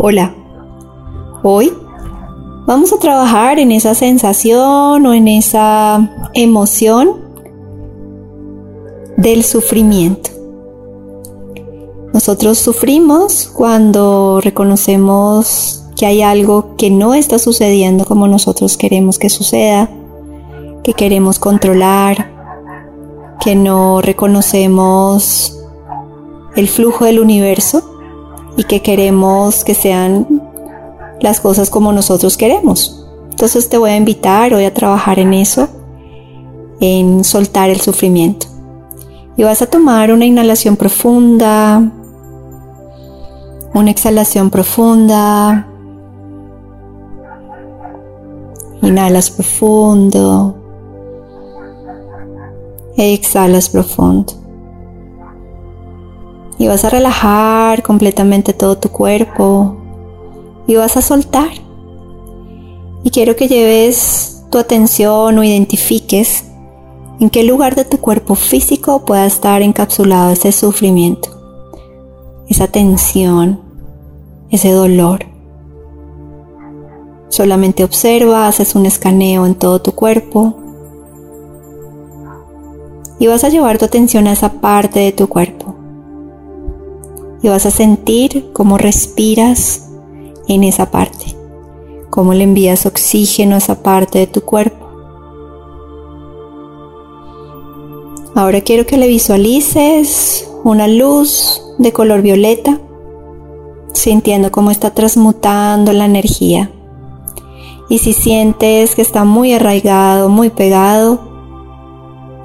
Hola. Hoy vamos a trabajar en esa sensación o en esa emoción del sufrimiento. Nosotros sufrimos cuando reconocemos que hay algo que no está sucediendo como nosotros queremos que suceda, que queremos controlar, que no reconocemos el flujo del universo y que queremos que sean las cosas como nosotros queremos. Entonces te voy a invitar hoy a trabajar en eso, en soltar el sufrimiento. Y vas a tomar una inhalación profunda, una exhalación profunda. Inhalas profundo. Exhalas profundo. Y vas a relajar completamente todo tu cuerpo, y vas a soltar. Y quiero que lleves tu atención o identifiques en qué lugar de tu cuerpo físico pueda estar encapsulado ese sufrimiento, esa tensión, ese dolor. Solamente observa, haces un escaneo en todo tu cuerpo y vas a llevar tu atención a esa parte de tu cuerpo y vas a sentir cómo respiras en esa parte, cómo le envías oxígeno a esa parte de tu cuerpo. Ahora quiero que le visualices una luz de color violeta, sintiendo cómo está transmutando la energía. Y si sientes que está muy arraigado, muy pegado,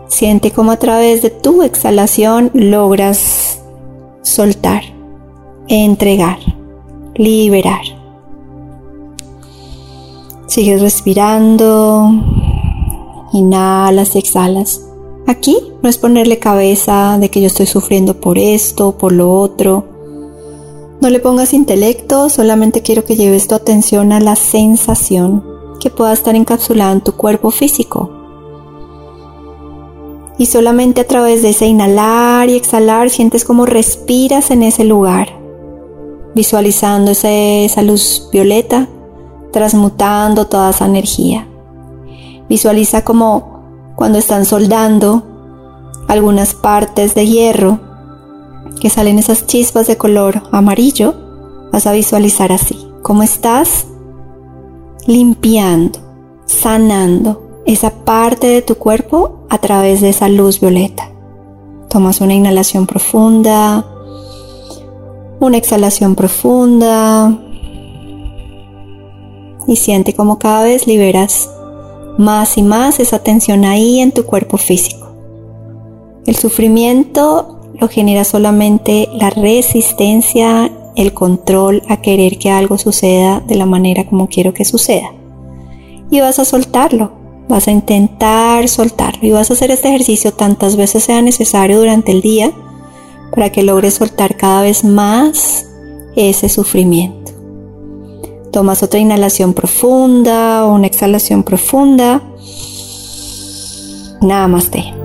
siente cómo a través de tu exhalación logras soltar, entregar liberar. Sigues respirando, inhalas exhalas. Aquí no es ponerle cabeza de que yo estoy sufriendo por esto, por lo otro. No le pongas intelecto, solamente quiero que lleves tu atención a la sensación que pueda estar encapsulada en tu cuerpo físico. Y solamente a través de ese inhalar y exhalar sientes como respiras en ese lugar visualizando esa luz violeta transmutando toda esa energía. Visualiza como cuando están soldando algunas partes de hierro que salen esas chispas de color amarillo, vas a visualizar así, como estás limpiando, sanando esa parte de tu cuerpo a través de esa luz violeta. Tomas una inhalación profunda, una exhalación profunda. Y siente como cada vez liberas más y más esa tensión ahí en tu cuerpo físico. El sufrimiento lo genera solamente la resistencia, el control a querer que algo suceda de la manera como quiero que suceda. Y vas a soltarlo, vas a intentar soltarlo y vas a hacer este ejercicio tantas veces sea necesario durante el día para que logres soltar cada vez más ese sufrimiento. Tomas otra inhalación profunda una exhalación profunda. Namaste.